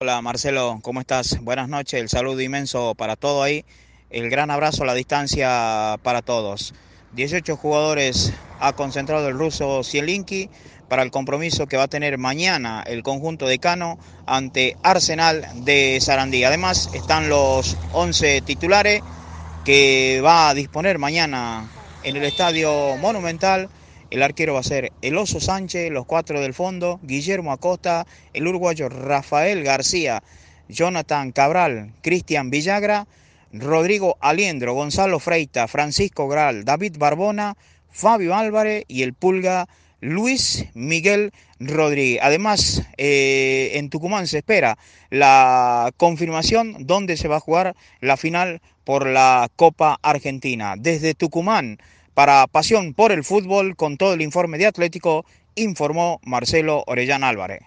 Hola Marcelo, ¿cómo estás? Buenas noches, el saludo inmenso para todo ahí, el gran abrazo a la distancia para todos. 18 jugadores ha concentrado el ruso Zielinski para el compromiso que va a tener mañana el conjunto de Cano ante Arsenal de Sarandí. Además están los 11 titulares que va a disponer mañana en el Estadio Monumental. El arquero va a ser el Oso Sánchez, los cuatro del fondo, Guillermo Acosta, el uruguayo Rafael García, Jonathan Cabral, Cristian Villagra, Rodrigo Aliendro, Gonzalo Freita, Francisco Gral, David Barbona, Fabio Álvarez y el Pulga Luis Miguel Rodríguez. Además, eh, en Tucumán se espera la confirmación donde se va a jugar la final por la Copa Argentina. Desde Tucumán, para Pasión por el Fútbol, con todo el informe de Atlético, informó Marcelo Orellán Álvarez.